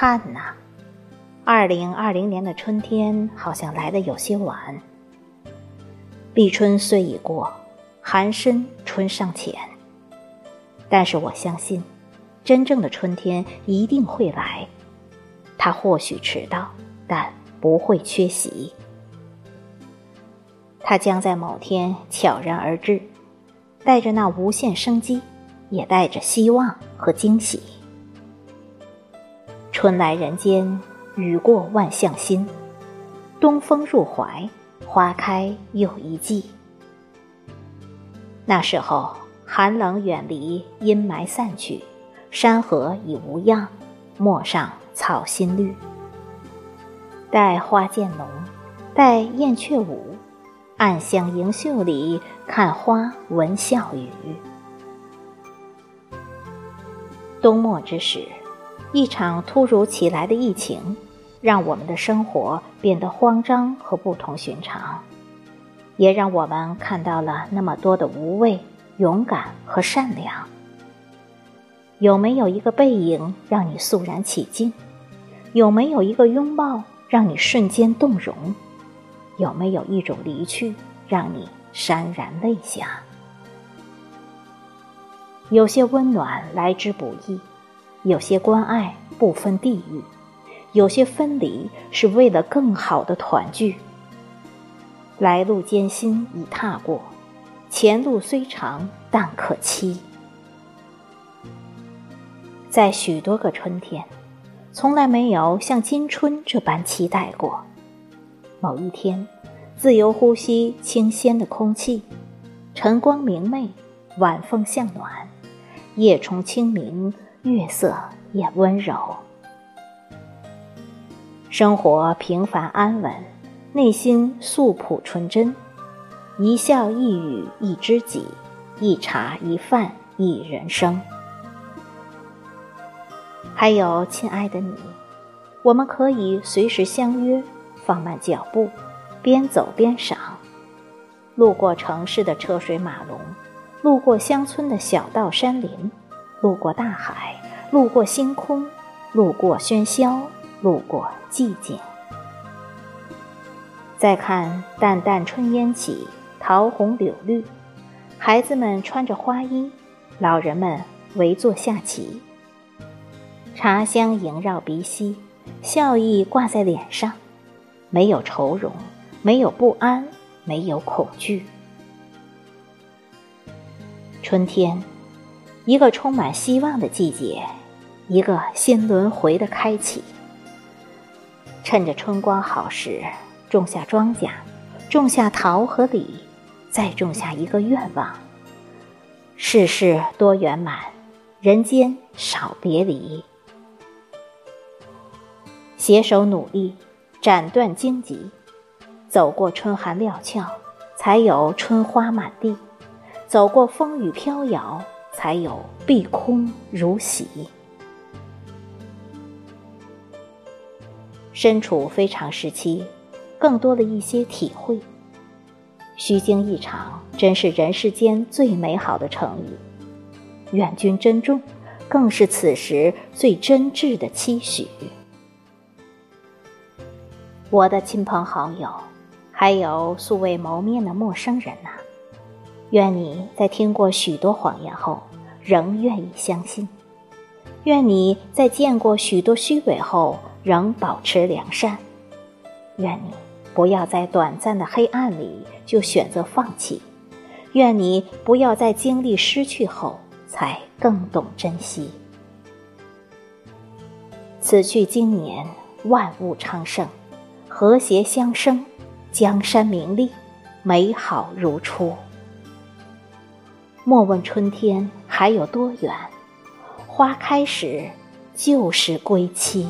看，呐。二零二零年的春天好像来得有些晚。立春虽已过，寒深春尚浅。但是我相信，真正的春天一定会来。它或许迟到，但不会缺席。它将在某天悄然而至，带着那无限生机，也带着希望和惊喜。春来人间，雨过万象新。东风入怀，花开又一季。那时候，寒冷远离，阴霾散去，山河已无恙，陌上草新绿。待花渐浓，待燕雀舞，暗香盈袖里，看花闻笑语。冬末之时。一场突如其来的疫情，让我们的生活变得慌张和不同寻常，也让我们看到了那么多的无畏、勇敢和善良。有没有一个背影让你肃然起敬？有没有一个拥抱让你瞬间动容？有没有一种离去让你潸然泪下？有些温暖来之不易。有些关爱不分地域，有些分离是为了更好的团聚。来路艰辛已踏过，前路虽长但可期。在许多个春天，从来没有像今春这般期待过。某一天，自由呼吸清鲜的空气，晨光明媚，晚风向暖，夜虫清明。月色也温柔，生活平凡安稳，内心素朴纯真，一笑一语一知己，一茶一饭一人生。还有亲爱的你，我们可以随时相约，放慢脚步，边走边赏，路过城市的车水马龙，路过乡村的小道山林。路过大海，路过星空，路过喧嚣，路过寂静。再看淡淡春烟起，桃红柳绿，孩子们穿着花衣，老人们围坐下棋。茶香萦绕鼻息，笑意挂在脸上，没有愁容，没有不安，没有恐惧。春天。一个充满希望的季节，一个新轮回的开启。趁着春光好时，种下庄稼，种下桃和李，再种下一个愿望：世事多圆满，人间少别离。携手努力，斩断荆棘，走过春寒料峭，才有春花满地；走过风雨飘摇。才有碧空如洗。身处非常时期，更多的一些体会。虚惊一场，真是人世间最美好的成语。愿君珍重，更是此时最真挚的期许。我的亲朋好友，还有素未谋面的陌生人呐。愿你在听过许多谎言后，仍愿意相信；愿你在见过许多虚伪后，仍保持良善；愿你不要在短暂的黑暗里就选择放弃；愿你不要在经历失去后才更懂珍惜。此去经年，万物昌盛，和谐相生，江山明丽，美好如初。莫问春天还有多远，花开时就是归期。